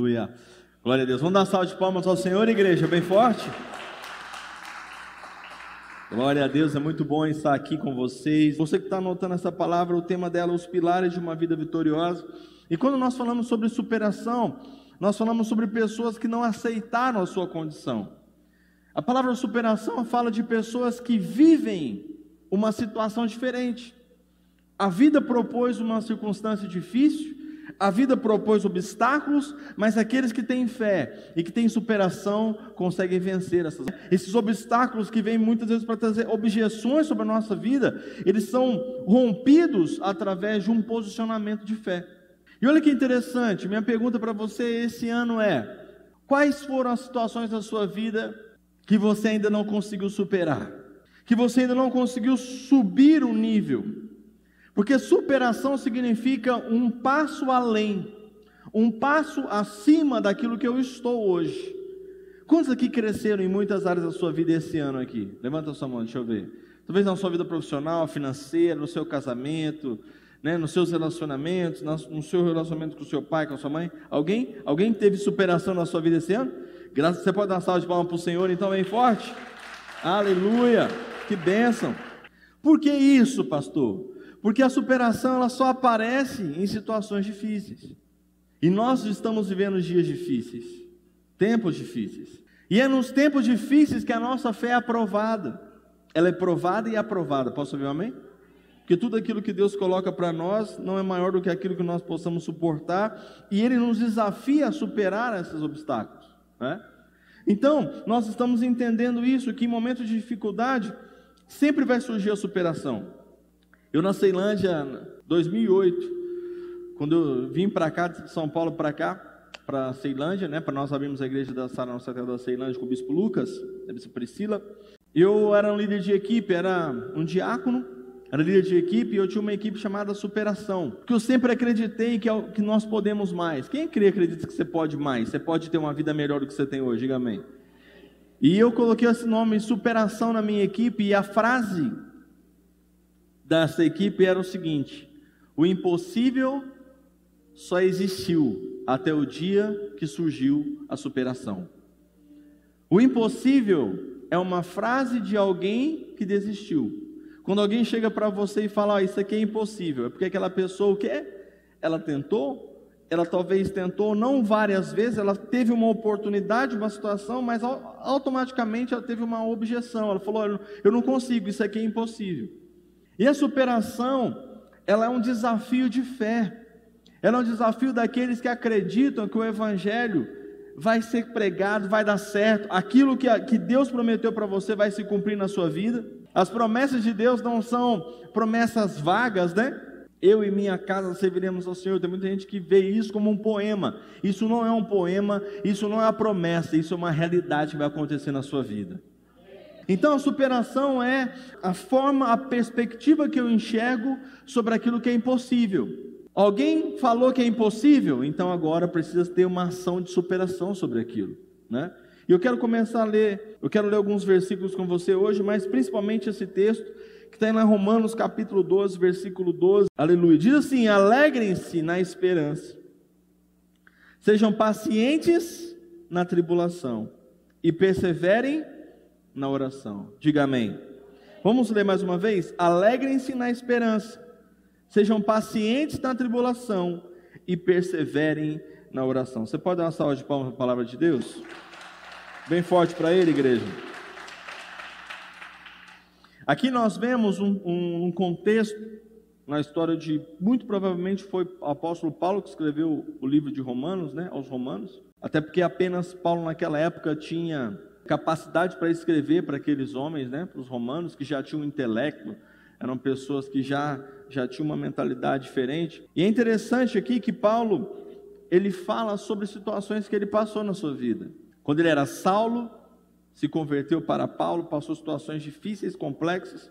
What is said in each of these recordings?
Aleluia. Glória a Deus. Vamos dar salva de palmas ao Senhor, igreja, bem forte. Glória a Deus, é muito bom estar aqui com vocês. Você que está anotando essa palavra, o tema dela, os pilares de uma vida vitoriosa. E quando nós falamos sobre superação, nós falamos sobre pessoas que não aceitaram a sua condição. A palavra superação fala de pessoas que vivem uma situação diferente. A vida propôs uma circunstância difícil, a vida propôs obstáculos, mas aqueles que têm fé e que têm superação conseguem vencer essas. Esses obstáculos que vêm muitas vezes para trazer objeções sobre a nossa vida, eles são rompidos através de um posicionamento de fé. E olha que interessante, minha pergunta para você esse ano é: quais foram as situações da sua vida que você ainda não conseguiu superar? Que você ainda não conseguiu subir o nível? Porque superação significa um passo além, um passo acima daquilo que eu estou hoje. Quantos aqui cresceram em muitas áreas da sua vida esse ano aqui? Levanta a sua mão, deixa eu ver. Talvez na sua vida profissional, financeira, no seu casamento, né, nos seus relacionamentos, no seu relacionamento com o seu pai, com a sua mãe. Alguém? Alguém teve superação na sua vida esse ano? Graças, você pode dar uma salva de palmas para o Senhor, então bem forte. Aleluia! Que bênção! Por que isso, pastor? Porque a superação ela só aparece em situações difíceis. E nós estamos vivendo dias difíceis, tempos difíceis. E é nos tempos difíceis que a nossa fé é aprovada. Ela é provada e aprovada. Posso ouvir um amém? Porque tudo aquilo que Deus coloca para nós não é maior do que aquilo que nós possamos suportar, e Ele nos desafia a superar esses obstáculos. Né? Então, nós estamos entendendo isso, que em momentos de dificuldade, sempre vai surgir a superação. Eu na Ceilândia, 2008, quando eu vim para cá, de São Paulo para cá, para Ceilândia, né, para nós abrirmos a igreja da Sara Nossa Terra da Ceilândia com o bispo Lucas, a bispo Priscila. Eu era um líder de equipe, era um diácono, era líder de equipe e eu tinha uma equipe chamada Superação, porque eu sempre acreditei que, é que nós podemos mais. Quem crê acredita que você pode mais? Você pode ter uma vida melhor do que você tem hoje, diga amém. E eu coloquei esse nome Superação na minha equipe e a frase dessa equipe era o seguinte: o impossível só existiu até o dia que surgiu a superação. O impossível é uma frase de alguém que desistiu. Quando alguém chega para você e fala, oh, isso aqui é impossível, é porque aquela pessoa o quê? Ela tentou, ela talvez tentou não várias vezes, ela teve uma oportunidade, uma situação, mas automaticamente ela teve uma objeção. Ela falou: Eu não consigo, isso aqui é impossível. E a superação, ela é um desafio de fé. Ela é um desafio daqueles que acreditam que o evangelho vai ser pregado, vai dar certo. Aquilo que, que Deus prometeu para você vai se cumprir na sua vida. As promessas de Deus não são promessas vagas, né? Eu e minha casa serviremos ao Senhor. Tem muita gente que vê isso como um poema. Isso não é um poema, isso não é a promessa, isso é uma realidade que vai acontecer na sua vida. Então a superação é a forma, a perspectiva que eu enxergo sobre aquilo que é impossível. Alguém falou que é impossível, então agora precisa ter uma ação de superação sobre aquilo, né? E eu quero começar a ler, eu quero ler alguns versículos com você hoje, mas principalmente esse texto que está em Romanos capítulo 12, versículo 12. Aleluia. Diz assim: alegrem-se na esperança, sejam pacientes na tribulação e perseverem na oração. Diga amém. Vamos ler mais uma vez? Alegrem-se na esperança, sejam pacientes na tribulação e perseverem na oração. Você pode dar uma salva de palmas para a palavra de Deus? Bem forte para ele, igreja. Aqui nós vemos um, um, um, contexto na história de, muito provavelmente foi o apóstolo Paulo que escreveu o livro de Romanos, né, aos Romanos, até porque apenas Paulo naquela época tinha capacidade para escrever para aqueles homens, né, para os romanos que já tinham intelecto, eram pessoas que já já tinham uma mentalidade diferente. E é interessante aqui que Paulo ele fala sobre situações que ele passou na sua vida. Quando ele era Saulo, se converteu para Paulo, passou situações difíceis, complexas.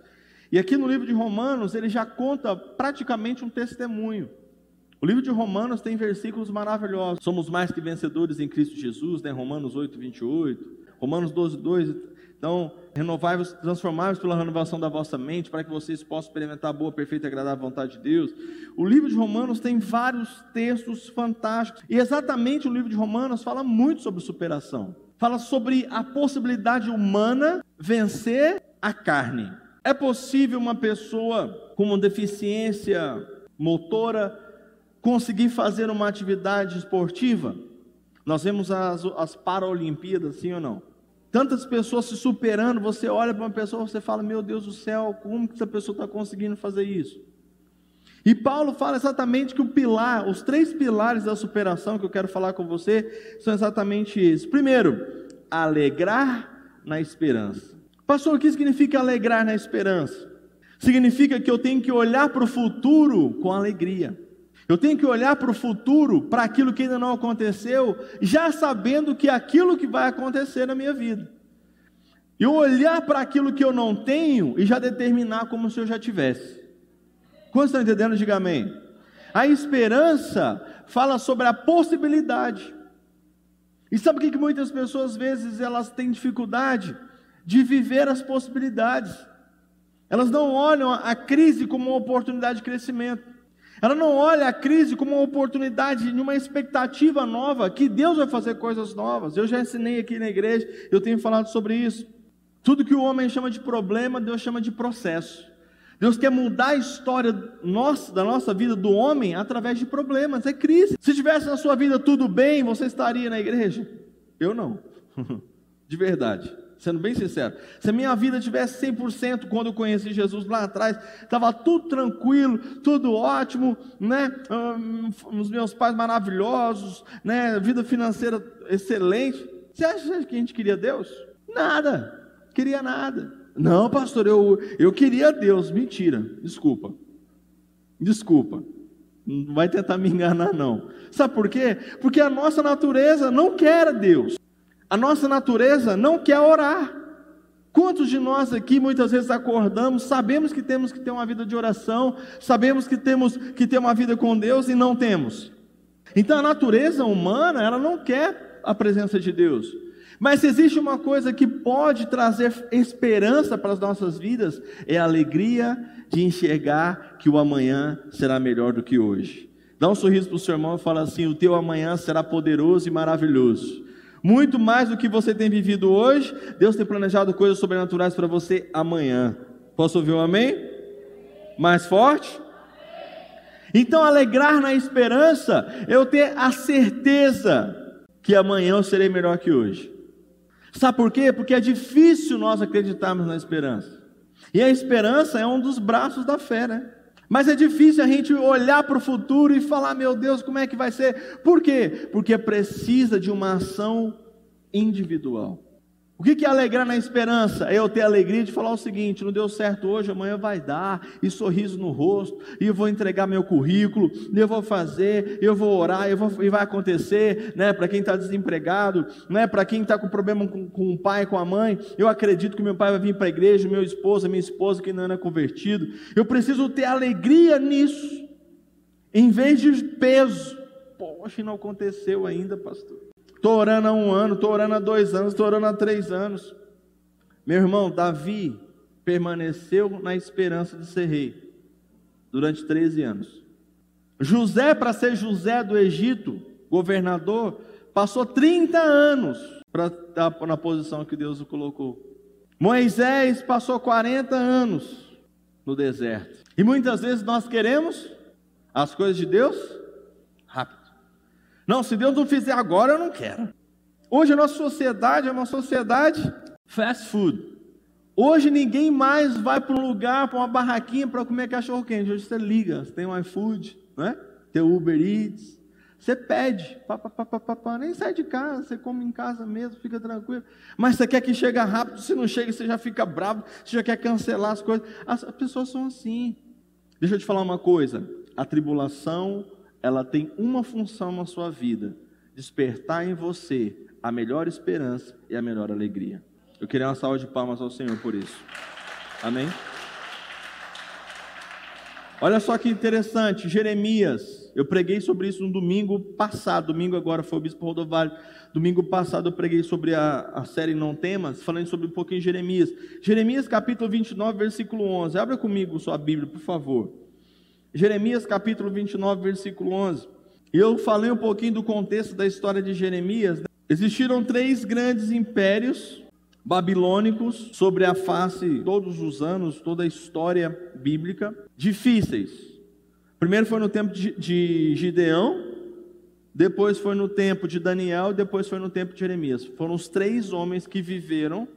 E aqui no livro de Romanos, ele já conta praticamente um testemunho. O livro de Romanos tem versículos maravilhosos. Somos mais que vencedores em Cristo Jesus, né? Romanos 8, 28. Romanos 12, 2 Então, renovai-vos, transformai-vos pela renovação da vossa mente, para que vocês possam experimentar a boa, perfeita e agradável vontade de Deus. O livro de Romanos tem vários textos fantásticos. E exatamente o livro de Romanos fala muito sobre superação. Fala sobre a possibilidade humana vencer a carne. É possível uma pessoa com uma deficiência motora conseguir fazer uma atividade esportiva? Nós vemos as, as Paralimpíadas, sim ou não? Tantas pessoas se superando, você olha para uma pessoa e você fala, meu Deus do céu, como que essa pessoa está conseguindo fazer isso? E Paulo fala exatamente que o pilar, os três pilares da superação que eu quero falar com você, são exatamente esses. Primeiro, alegrar na esperança. Pastor, o que significa alegrar na esperança? Significa que eu tenho que olhar para o futuro com alegria. Eu tenho que olhar para o futuro, para aquilo que ainda não aconteceu, já sabendo que aquilo que vai acontecer na minha vida. E olhar para aquilo que eu não tenho e já determinar como se eu já tivesse. Quantos estão entendendo? Diga amém. A esperança fala sobre a possibilidade. E sabe o que, que muitas pessoas, às vezes, elas têm dificuldade de viver as possibilidades. Elas não olham a crise como uma oportunidade de crescimento. Ela não olha a crise como uma oportunidade de uma expectativa nova, que Deus vai fazer coisas novas. Eu já ensinei aqui na igreja, eu tenho falado sobre isso. Tudo que o homem chama de problema, Deus chama de processo. Deus quer mudar a história nossa, da nossa vida do homem através de problemas, é crise. Se tivesse na sua vida tudo bem, você estaria na igreja? Eu não. De verdade sendo bem sincero. Se a minha vida tivesse 100% quando eu conheci Jesus lá atrás, estava tudo tranquilo, tudo ótimo, né? os meus pais maravilhosos, né? Vida financeira excelente. Você acha que a gente queria Deus? Nada, queria nada. Não, pastor, eu, eu queria Deus. Mentira, desculpa. Desculpa. Não vai tentar me enganar, não. Sabe por quê? Porque a nossa natureza não quer Deus. A nossa natureza não quer orar. Quantos de nós aqui muitas vezes acordamos, sabemos que temos que ter uma vida de oração, sabemos que temos que ter uma vida com Deus e não temos? Então a natureza humana, ela não quer a presença de Deus. Mas se existe uma coisa que pode trazer esperança para as nossas vidas, é a alegria de enxergar que o amanhã será melhor do que hoje. Dá um sorriso para o seu irmão e fala assim: o teu amanhã será poderoso e maravilhoso. Muito mais do que você tem vivido hoje, Deus tem planejado coisas sobrenaturais para você amanhã. Posso ouvir um amém? Mais forte? Então, alegrar na esperança, eu ter a certeza que amanhã eu serei melhor que hoje. Sabe por quê? Porque é difícil nós acreditarmos na esperança. E a esperança é um dos braços da fé, né? Mas é difícil a gente olhar para o futuro e falar, meu Deus, como é que vai ser? Por quê? Porque precisa de uma ação individual. O que é alegrar na esperança? É eu ter a alegria de falar o seguinte: não deu certo hoje, amanhã vai dar, e sorriso no rosto, e vou entregar meu currículo, eu vou fazer, eu vou orar, eu vou, e vai acontecer, né? Para quem está desempregado, né? Para quem está com problema com, com o pai, com a mãe, eu acredito que meu pai vai vir para a igreja, meu esposo, minha esposa que não é convertido. Eu preciso ter alegria nisso, em vez de peso. Poxa, não aconteceu ainda, pastor. Estou orando há um ano, estou orando há dois anos, estou orando há três anos. Meu irmão, Davi permaneceu na esperança de ser rei durante 13 anos. José, para ser José do Egito, governador, passou 30 anos para estar na posição que Deus o colocou. Moisés passou 40 anos no deserto. E muitas vezes nós queremos as coisas de Deus. Não, se Deus não fizer agora, eu não quero. Hoje a nossa sociedade é uma sociedade fast food. Hoje ninguém mais vai para um lugar, para uma barraquinha para comer cachorro quente. Hoje você liga, você tem um iFood, né? tem o Uber Eats. Você pede, pá, pá, pá, pá, pá, nem sai de casa, você come em casa mesmo, fica tranquilo. Mas você quer que chegue rápido, se não chega, você já fica bravo, você já quer cancelar as coisas. As pessoas são assim. Deixa eu te falar uma coisa: a tribulação ela tem uma função na sua vida: despertar em você a melhor esperança e a melhor alegria. Eu queria uma salva de palmas ao Senhor por isso. Amém? Olha só que interessante, Jeremias. Eu preguei sobre isso no domingo passado. Domingo agora foi o Bispo Rodovalho. Domingo passado eu preguei sobre a, a série Não Temas, falando sobre um pouquinho de Jeremias. Jeremias capítulo 29, versículo 11. Abra comigo sua Bíblia, por favor. Jeremias capítulo 29, versículo 11. Eu falei um pouquinho do contexto da história de Jeremias. Existiram três grandes impérios babilônicos sobre a face todos os anos, toda a história bíblica, difíceis. Primeiro foi no tempo de, de Gideão, depois foi no tempo de Daniel, depois foi no tempo de Jeremias. Foram os três homens que viveram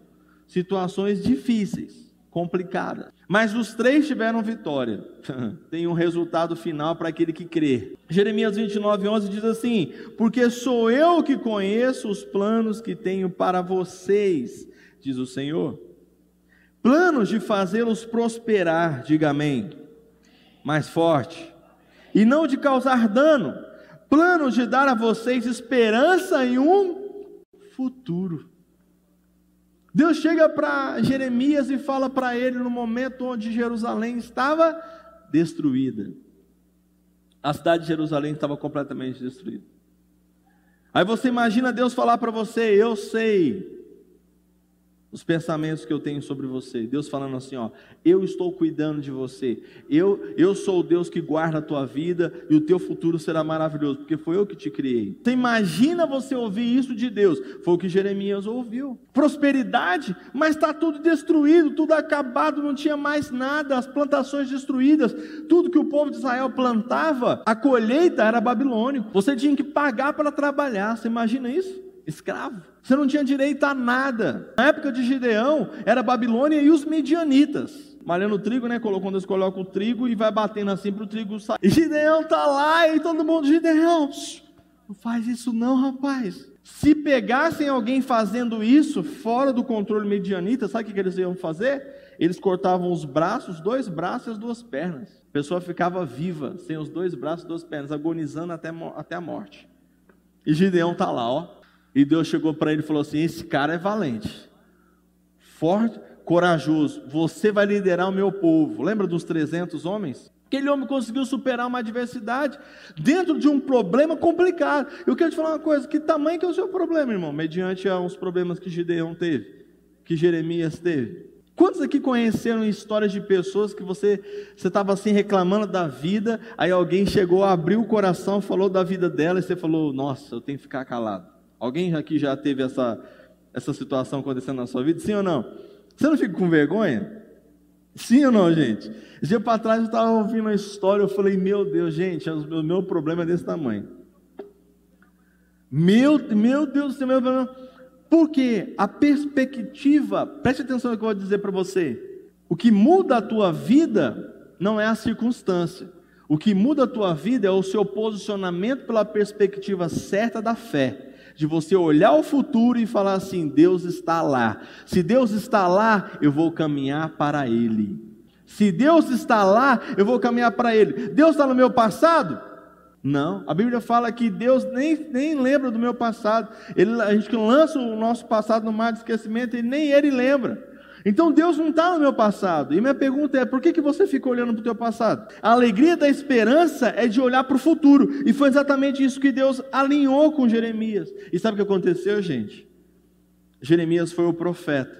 situações difíceis, complicadas. Mas os três tiveram vitória. Tem um resultado final para aquele que crê. Jeremias 29, 11 diz assim: Porque sou eu que conheço os planos que tenho para vocês diz o Senhor. Planos de fazê-los prosperar, diga amém. Mais forte. E não de causar dano. Planos de dar a vocês esperança em um futuro. Deus chega para Jeremias e fala para ele no momento onde Jerusalém estava destruída. A cidade de Jerusalém estava completamente destruída. Aí você imagina Deus falar para você: Eu sei os pensamentos que eu tenho sobre você. Deus falando assim, ó, eu estou cuidando de você. Eu, eu sou o Deus que guarda a tua vida e o teu futuro será maravilhoso, porque foi eu que te criei. Você imagina você ouvir isso de Deus? Foi o que Jeremias ouviu. Prosperidade, mas está tudo destruído, tudo acabado, não tinha mais nada, as plantações destruídas, tudo que o povo de Israel plantava, a colheita era babilônico. Você tinha que pagar para trabalhar. Você imagina isso? Escravo. Você não tinha direito a nada. Na época de Gideão, era Babilônia e os medianitas. Malhando o trigo, né? Quando eles colocam o trigo e vai batendo assim para o trigo sair. E Gideão tá lá e todo mundo, Gideão, não faz isso não, rapaz. Se pegassem alguém fazendo isso fora do controle medianita, sabe o que eles iam fazer? Eles cortavam os braços, dois braços e as duas pernas. A pessoa ficava viva, sem os dois braços e duas pernas, agonizando até, até a morte. E Gideão tá lá, ó. E Deus chegou para ele e falou assim: Esse cara é valente, forte, corajoso. Você vai liderar o meu povo. Lembra dos 300 homens? Aquele homem conseguiu superar uma adversidade dentro de um problema complicado. Eu quero te falar uma coisa: que tamanho que é o seu problema, irmão? Mediante aos problemas que Gideão teve, que Jeremias teve. Quantos aqui conheceram histórias de pessoas que você estava assim reclamando da vida, aí alguém chegou, abriu o coração, falou da vida dela e você falou: Nossa, eu tenho que ficar calado. Alguém aqui já teve essa, essa situação acontecendo na sua vida? Sim ou não? Você não fica com vergonha? Sim ou não, gente? Esse dia para trás eu estava ouvindo uma história, eu falei, meu Deus, gente, o meu problema é desse tamanho. Meu, meu Deus do céu, meu problema. Porque a perspectiva, preste atenção no que eu vou dizer para você. O que muda a tua vida não é a circunstância. O que muda a tua vida é o seu posicionamento pela perspectiva certa da fé de você olhar o futuro e falar assim: Deus está lá. Se Deus está lá, eu vou caminhar para Ele. Se Deus está lá, eu vou caminhar para Ele. Deus está no meu passado? Não, a Bíblia fala que Deus nem, nem lembra do meu passado. Ele, a gente lança o nosso passado no mar de esquecimento e nem Ele lembra. Então Deus não está no meu passado. E minha pergunta é: por que, que você fica olhando para o teu passado? A alegria da esperança é de olhar para o futuro. E foi exatamente isso que Deus alinhou com Jeremias. E sabe o que aconteceu, gente? Jeremias foi o profeta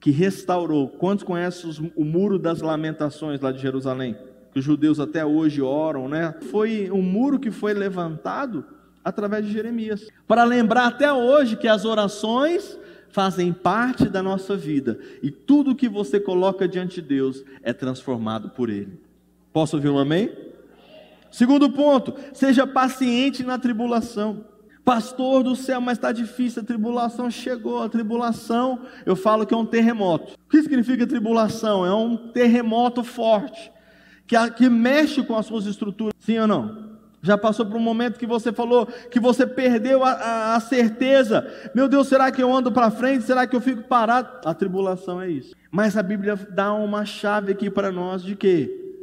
que restaurou. Quantos conhecem o muro das lamentações lá de Jerusalém? Que os judeus até hoje oram, né? Foi um muro que foi levantado através de Jeremias. Para lembrar até hoje que as orações fazem parte da nossa vida e tudo que você coloca diante de Deus é transformado por Ele. Posso ouvir um amém? Segundo ponto, seja paciente na tribulação. Pastor do céu, mas está difícil, a tribulação chegou, a tribulação, eu falo que é um terremoto. O que significa tribulação? É um terremoto forte, que, que mexe com as suas estruturas, sim ou não? Já passou por um momento que você falou que você perdeu a, a, a certeza. Meu Deus, será que eu ando para frente? Será que eu fico parado? A tribulação é isso. Mas a Bíblia dá uma chave aqui para nós de quê?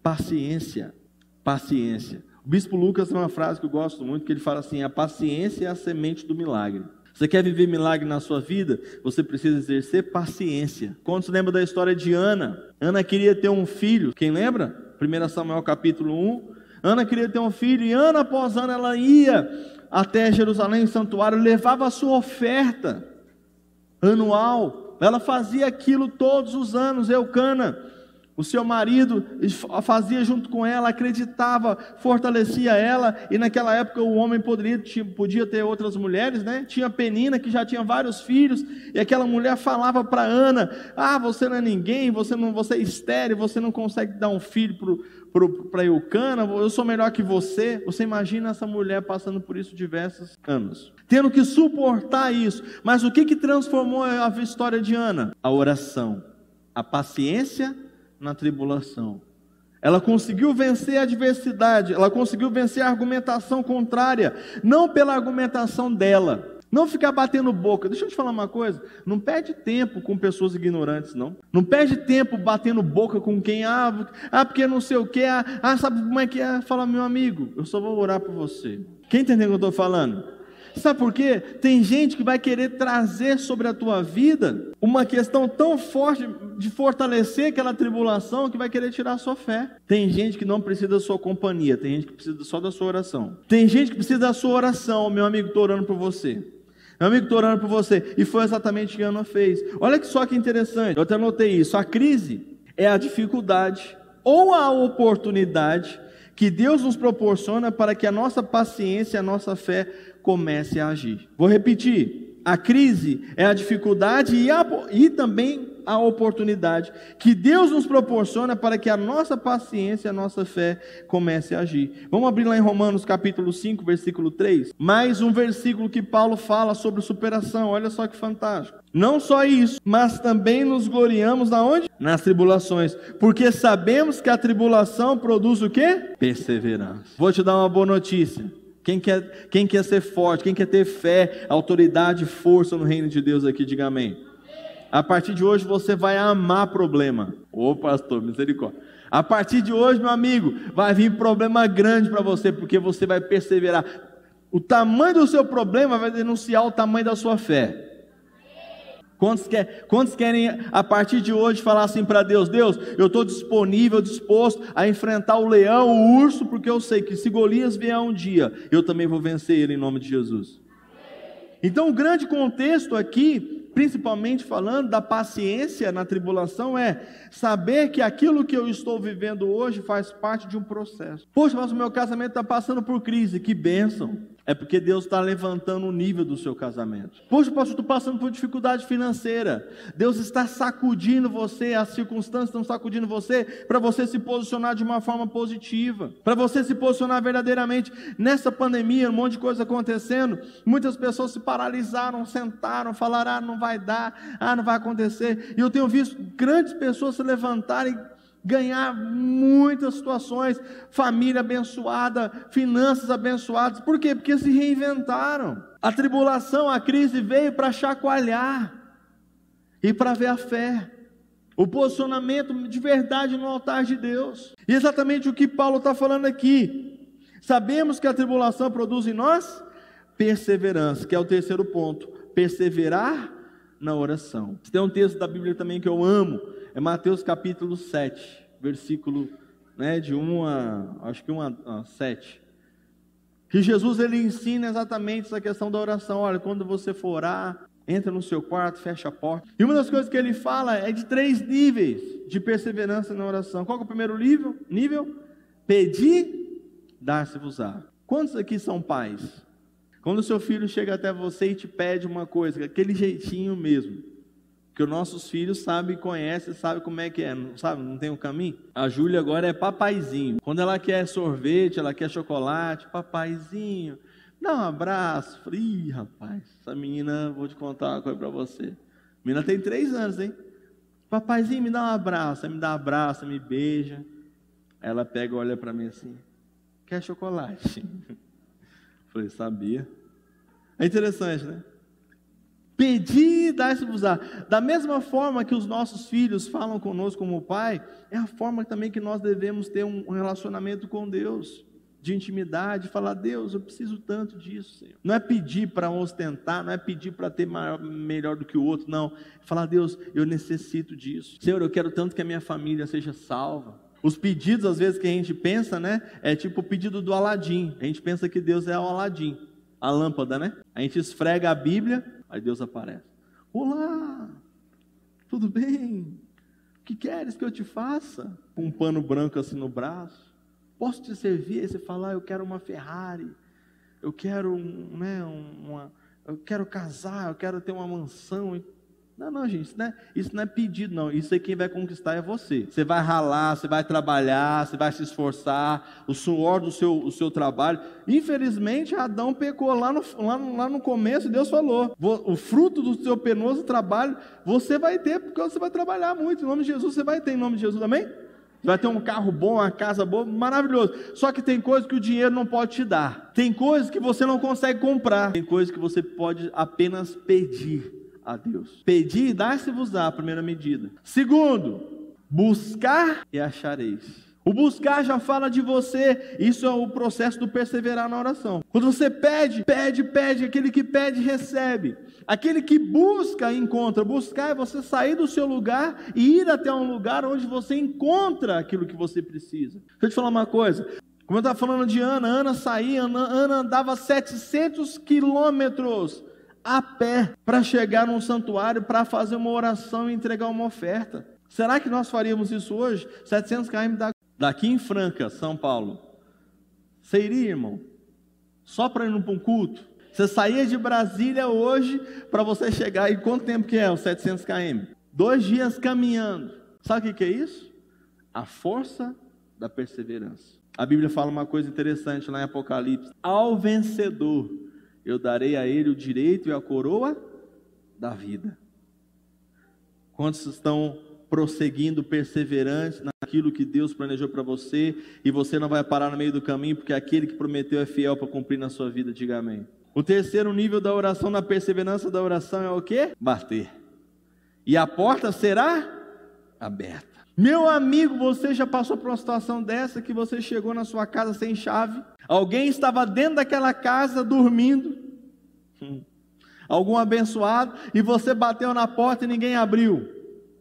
Paciência. Paciência. O bispo Lucas tem uma frase que eu gosto muito, que ele fala assim: a paciência é a semente do milagre. Você quer viver milagre na sua vida? Você precisa exercer paciência. Quando se lembra da história de Ana? Ana queria ter um filho, quem lembra? 1 Samuel capítulo 1. Ana queria ter um filho, e ano após ano ela ia até Jerusalém, santuário, levava a sua oferta anual. Ela fazia aquilo todos os anos, Eucana. O seu marido fazia junto com ela, acreditava, fortalecia ela, e naquela época o homem poderia, podia ter outras mulheres, né? Tinha Penina que já tinha vários filhos, e aquela mulher falava para Ana: Ah, você não é ninguém, você não, você é estéreo, você não consegue dar um filho para Eucana, eu sou melhor que você. Você imagina essa mulher passando por isso diversos anos, tendo que suportar isso. Mas o que, que transformou a história de Ana? A oração, a paciência na tribulação. Ela conseguiu vencer a adversidade, ela conseguiu vencer a argumentação contrária, não pela argumentação dela. Não ficar batendo boca. Deixa eu te falar uma coisa. Não perde tempo com pessoas ignorantes, não. Não perde tempo batendo boca com quem, ah, ah porque não sei o que, ah, ah, sabe como é que é? Fala, meu amigo, eu só vou orar por você. Quem entendeu o que eu estou falando? Sabe por quê? Tem gente que vai querer trazer sobre a tua vida uma questão tão forte de fortalecer aquela tribulação que vai querer tirar a sua fé. Tem gente que não precisa da sua companhia, tem gente que precisa só da sua oração. Tem gente que precisa da sua oração, meu amigo, estou orando por você. Meu amigo, estou orando por você. E foi exatamente o que Ana fez. Olha só que interessante, eu até notei isso. A crise é a dificuldade ou a oportunidade que Deus nos proporciona para que a nossa paciência, a nossa fé comece a agir. Vou repetir: a crise é a dificuldade e, a, e também a oportunidade que Deus nos proporciona para que a nossa paciência, a nossa fé comece a agir. Vamos abrir lá em Romanos capítulo 5, versículo 3. Mais um versículo que Paulo fala sobre superação. Olha só que fantástico. Não só isso, mas também nos gloriamos na onde? Nas tribulações, porque sabemos que a tribulação produz o quê? Perseverança. Vou te dar uma boa notícia. Quem quer, quem quer ser forte, quem quer ter fé, autoridade, força no reino de Deus aqui, diga amém. A partir de hoje você vai amar problema. Ô pastor, misericórdia. A partir de hoje, meu amigo, vai vir problema grande para você, porque você vai perseverar. O tamanho do seu problema vai denunciar o tamanho da sua fé. Quantos, quer, quantos querem, a partir de hoje, falar assim para Deus: Deus, eu estou disponível, disposto a enfrentar o leão, o urso, porque eu sei que se Golias vier um dia, eu também vou vencer ele em nome de Jesus. Então, o grande contexto aqui principalmente falando da paciência na tribulação, é saber que aquilo que eu estou vivendo hoje faz parte de um processo. Poxa, mas o meu casamento está passando por crise, que bênção. É porque Deus está levantando o nível do seu casamento. Poxa, pastor, estou passando por dificuldade financeira. Deus está sacudindo você, as circunstâncias estão sacudindo você, para você se posicionar de uma forma positiva, para você se posicionar verdadeiramente. Nessa pandemia, um monte de coisa acontecendo, muitas pessoas se paralisaram, sentaram, falaram: ah, não vai dar, ah, não vai acontecer. E eu tenho visto grandes pessoas se levantarem ganhar muitas situações, família abençoada, finanças abençoadas. Por quê? Porque se reinventaram. A tribulação, a crise veio para chacoalhar e para ver a fé. O posicionamento de verdade no altar de Deus. E exatamente o que Paulo está falando aqui. Sabemos que a tribulação produz em nós perseverança, que é o terceiro ponto. Perseverar na oração. Tem um texto da Bíblia também que eu amo, é Mateus capítulo 7, versículo né, de 1 a, acho que 1 a, a 7. Que Jesus ele ensina exatamente essa questão da oração. Olha, quando você for orar, entra no seu quarto, fecha a porta. E uma das coisas que ele fala é de três níveis de perseverança na oração. Qual é o primeiro nível? Nível? Pedir, dar-se-vos-á. Quantos aqui são pais? Quando o seu filho chega até você e te pede uma coisa, aquele jeitinho mesmo, que os nossos filhos sabem, conhecem, sabem como é que é, não sabe? Não tem o um caminho. A Júlia agora é papaizinho. Quando ela quer sorvete, ela quer chocolate, papaizinho, dá um abraço. Ih, rapaz, essa menina, vou te contar uma coisa para você. A menina tem três anos, hein? Papaizinho, me dá um abraço. Me dá um abraço, me beija. Ela pega e olha para mim assim: quer chocolate? Falei, sabia. É interessante, né? Pedir e dar-se-vos Da mesma forma que os nossos filhos falam conosco como pai, é a forma também que nós devemos ter um relacionamento com Deus, de intimidade, falar, Deus, eu preciso tanto disso, Senhor. Não é pedir para ostentar, não é pedir para ter maior, melhor do que o outro, não. É falar, Deus, eu necessito disso. Senhor, eu quero tanto que a minha família seja salva. Os pedidos, às vezes, que a gente pensa, né? É tipo o pedido do Aladim. A gente pensa que Deus é o Aladim, a lâmpada, né? A gente esfrega a Bíblia, aí Deus aparece. Olá, tudo bem? O que queres que eu te faça? Com um pano branco assim no braço. Posso te servir? Aí você fala, ah, eu quero uma Ferrari, eu quero, né, uma, eu quero casar, eu quero ter uma mansão. Não, não, gente, isso não, é, isso não é pedido, não. Isso aí quem vai conquistar é você. Você vai ralar, você vai trabalhar, você vai se esforçar, o suor do seu, o seu trabalho. Infelizmente, Adão pecou lá no, lá, lá no começo, Deus falou: o fruto do seu penoso trabalho você vai ter, porque você vai trabalhar muito. Em nome de Jesus, você vai ter, em nome de Jesus, amém? Você vai ter um carro bom, uma casa boa, maravilhoso. Só que tem coisas que o dinheiro não pode te dar. Tem coisas que você não consegue comprar. Tem coisas que você pode apenas pedir a Deus. Pedir e dar-se-vos-á, a primeira medida. Segundo, buscar e achareis. O buscar já fala de você, isso é o processo do perseverar na oração. Quando você pede, pede, pede, aquele que pede, recebe. Aquele que busca, encontra. Buscar é você sair do seu lugar e ir até um lugar onde você encontra aquilo que você precisa. Deixa eu te falar uma coisa. Como eu estava falando de Ana, Ana saía, Ana andava 700 quilômetros a pé para chegar num santuário para fazer uma oração e entregar uma oferta. Será que nós faríamos isso hoje? 700 km daqui em Franca, São Paulo. Você iria, irmão? Só para ir para um culto? Você saía de Brasília hoje para você chegar e quanto tempo que é os 700 km? Dois dias caminhando. Sabe o que é isso? A força da perseverança. A Bíblia fala uma coisa interessante lá em Apocalipse: ao vencedor eu darei a ele o direito e a coroa da vida. Quantos estão prosseguindo, perseverantes naquilo que Deus planejou para você, e você não vai parar no meio do caminho, porque aquele que prometeu é fiel para cumprir na sua vida, diga amém. O terceiro nível da oração, da perseverança da oração é o que? Bater. E a porta será aberta. Meu amigo, você já passou por uma situação dessa que você chegou na sua casa sem chave? Alguém estava dentro daquela casa dormindo? Hum. Algum abençoado e você bateu na porta e ninguém abriu?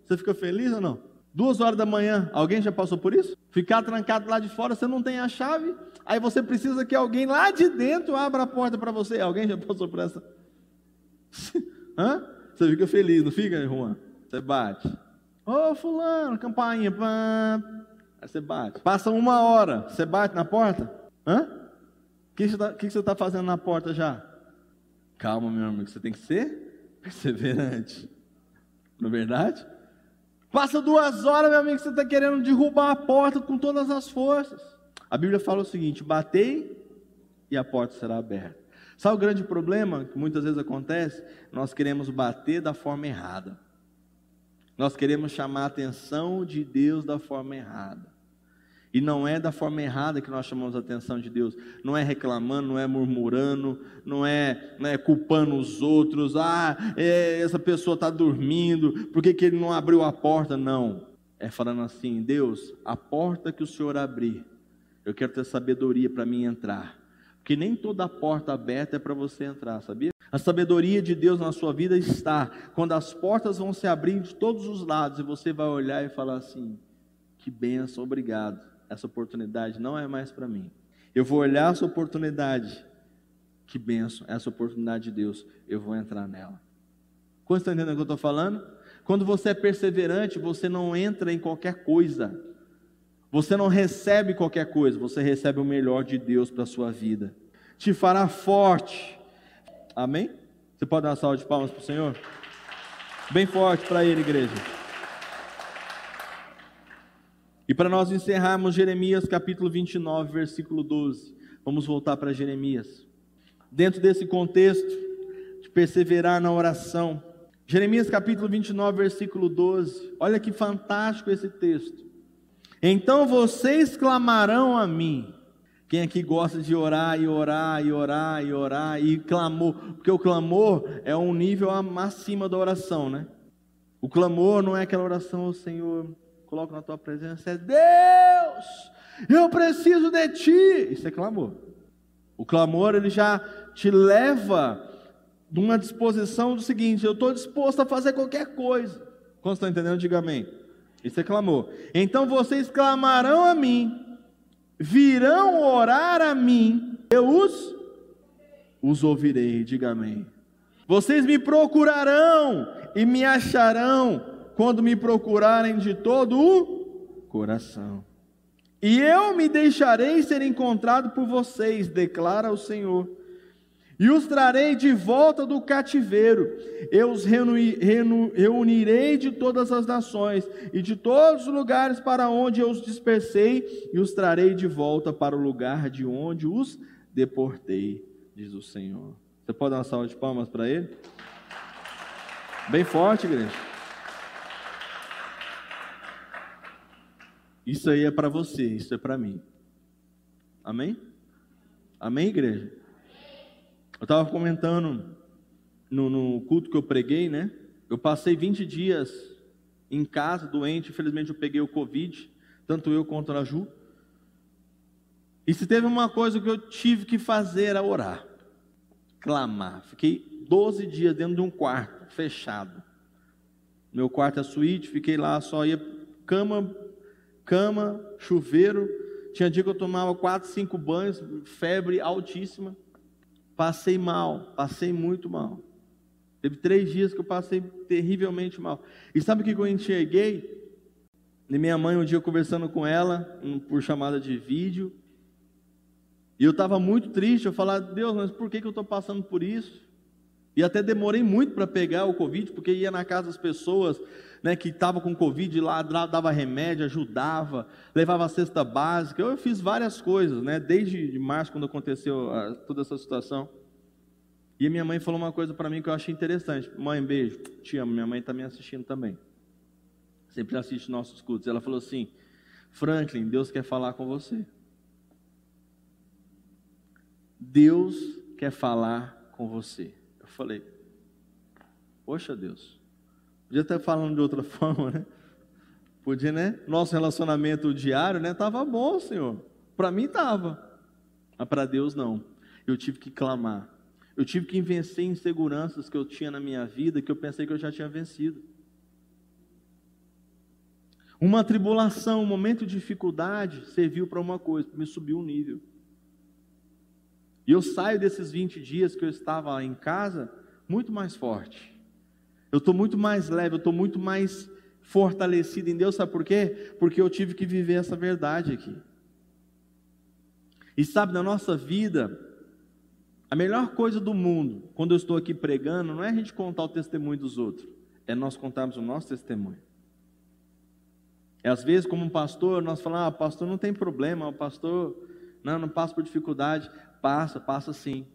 Você fica feliz ou não? Duas horas da manhã, alguém já passou por isso? Ficar trancado lá de fora, você não tem a chave, aí você precisa que alguém lá de dentro abra a porta para você. Alguém já passou por essa? Hã? Você fica feliz, não fica, Juan? Você bate. Ô, oh, fulano, campainha. Pá. Aí você bate. Passa uma hora, você bate na porta? Hã? O que, tá, que, você está fazendo na porta já? Calma, meu amigo, você tem que ser perseverante. Não é verdade? Passa duas horas, meu amigo, você está querendo derrubar a porta com todas as forças. A Bíblia fala o seguinte: batei e a porta será aberta. Sabe o grande problema que muitas vezes acontece? Nós queremos bater da forma errada. Nós queremos chamar a atenção de Deus da forma errada. E não é da forma errada que nós chamamos a atenção de Deus. Não é reclamando, não é murmurando, não é, não é culpando os outros. Ah, é, essa pessoa está dormindo, por que, que ele não abriu a porta? Não. É falando assim: Deus, a porta que o Senhor abrir, eu quero ter sabedoria para mim entrar. Porque nem toda porta aberta é para você entrar, sabia? A sabedoria de Deus na sua vida está quando as portas vão se abrir de todos os lados e você vai olhar e falar assim: que benção, obrigado. Essa oportunidade não é mais para mim. Eu vou olhar essa oportunidade, que benção, essa oportunidade de Deus, eu vou entrar nela. Quantos estão entendendo o que eu estou falando? Quando você é perseverante, você não entra em qualquer coisa. Você não recebe qualquer coisa, você recebe o melhor de Deus para a sua vida. Te fará forte Amém? Você pode dar uma salva de palmas para o Senhor? Bem forte para Ele, igreja. E para nós encerrarmos Jeremias capítulo 29, versículo 12. Vamos voltar para Jeremias. Dentro desse contexto de perseverar na oração. Jeremias capítulo 29, versículo 12. Olha que fantástico esse texto. Então vocês clamarão a mim quem aqui gosta de orar e orar e orar e orar e clamor? Porque o clamor é um nível acima da oração, né? O clamor não é aquela oração, oh, Senhor, coloco na tua presença, é Deus, eu preciso de ti. Isso é clamor. O clamor ele já te leva de uma disposição do seguinte: eu estou disposto a fazer qualquer coisa. Quando estão entendendo, diga amém. Isso é clamor. Então vocês clamarão a mim, virão orar a mim, eu os, os ouvirei, diga amém. Vocês me procurarão e me acharão quando me procurarem de todo o coração. E eu me deixarei ser encontrado por vocês, declara o Senhor. E os trarei de volta do cativeiro. Eu os reunirei de todas as nações e de todos os lugares para onde eu os dispersei, e os trarei de volta para o lugar de onde os deportei, diz o Senhor. Você pode dar uma salva de palmas para ele? Bem forte, igreja. Isso aí é para você, isso é para mim. Amém? Amém, igreja? Eu estava comentando no, no, culto que eu preguei, né? Eu passei 20 dias em casa, doente. Infelizmente eu peguei o Covid, tanto eu quanto a Ju. E se teve uma coisa que eu tive que fazer era orar, clamar. Fiquei 12 dias dentro de um quarto, fechado. Meu quarto é suíte, fiquei lá, só ia cama cama, chuveiro. Tinha dia que eu tomava quatro, cinco banhos, febre altíssima. Passei mal, passei muito mal. Teve três dias que eu passei terrivelmente mal. E sabe o que eu enxerguei? E minha mãe, um dia conversando com ela, por chamada de vídeo, e eu estava muito triste. Eu falava, Deus, mas por que, que eu estou passando por isso? E até demorei muito para pegar o Covid, porque ia na casa das pessoas, né, que estava com Covid lá, dava remédio, ajudava, levava a cesta básica. Eu fiz várias coisas, né, desde março, quando aconteceu a, toda essa situação. E minha mãe falou uma coisa para mim que eu achei interessante. Mãe, beijo, te amo. Minha mãe está me assistindo também. Sempre assiste nossos cultos. Ela falou assim: Franklin, Deus quer falar com você. Deus quer falar com você. Falei, poxa Deus, Podia estar falando de outra forma, né? Podia, né? Nosso relacionamento diário, né? Tava bom, Senhor. Para mim tava, mas para Deus não. Eu tive que clamar. Eu tive que vencer inseguranças que eu tinha na minha vida, que eu pensei que eu já tinha vencido. Uma tribulação, um momento de dificuldade serviu para uma coisa, me subiu um nível. E eu saio desses 20 dias que eu estava em casa muito mais forte. Eu estou muito mais leve, eu estou muito mais fortalecido em Deus, sabe por quê? Porque eu tive que viver essa verdade aqui. E sabe, na nossa vida, a melhor coisa do mundo, quando eu estou aqui pregando, não é a gente contar o testemunho dos outros, é nós contarmos o nosso testemunho. É, às vezes, como um pastor, nós falamos, ah, pastor não tem problema, o pastor não, não passa por dificuldade. Passa, passa sim.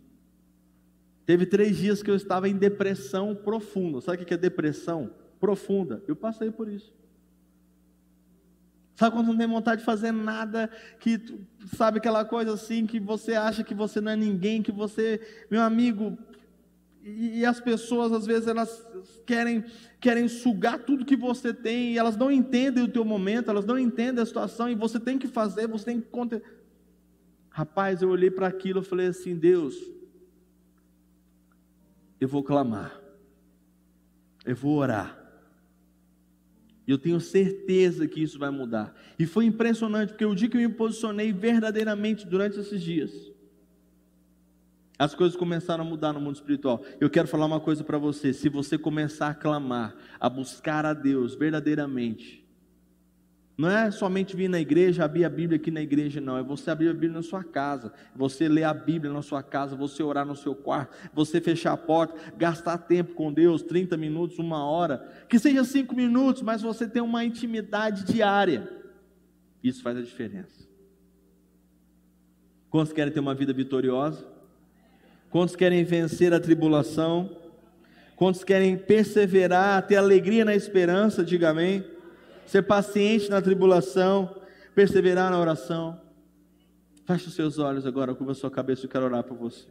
Teve três dias que eu estava em depressão profunda. Sabe o que é depressão profunda? Eu passei por isso. Sabe quando não tem vontade de fazer nada, que sabe aquela coisa assim, que você acha que você não é ninguém, que você, meu amigo, e, e as pessoas às vezes elas querem querem sugar tudo que você tem, e elas não entendem o teu momento, elas não entendem a situação, e você tem que fazer, você tem que Rapaz, eu olhei para aquilo e falei assim, Deus, eu vou clamar, eu vou orar. E eu tenho certeza que isso vai mudar. E foi impressionante, porque o dia que eu me posicionei verdadeiramente durante esses dias, as coisas começaram a mudar no mundo espiritual. Eu quero falar uma coisa para você: se você começar a clamar, a buscar a Deus verdadeiramente, não é somente vir na igreja, abrir a Bíblia aqui na igreja, não. É você abrir a Bíblia na sua casa, você ler a Bíblia na sua casa, você orar no seu quarto, você fechar a porta, gastar tempo com Deus, 30 minutos, uma hora, que seja cinco minutos, mas você tem uma intimidade diária. Isso faz a diferença. Quantos querem ter uma vida vitoriosa? Quantos querem vencer a tribulação? Quantos querem perseverar, ter alegria na esperança? Diga amém ser paciente na tribulação, perseverar na oração. Feche os seus olhos agora, curva a sua cabeça, eu quero orar por você.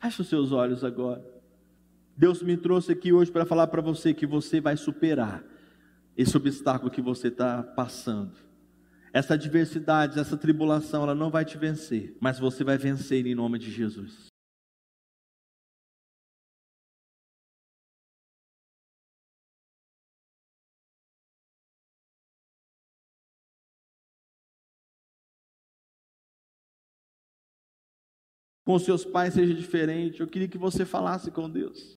Feche os seus olhos agora. Deus me trouxe aqui hoje para falar para você que você vai superar esse obstáculo que você está passando. Essa adversidade, essa tribulação, ela não vai te vencer, mas você vai vencer em nome de Jesus. Com seus pais seja diferente. Eu queria que você falasse com Deus.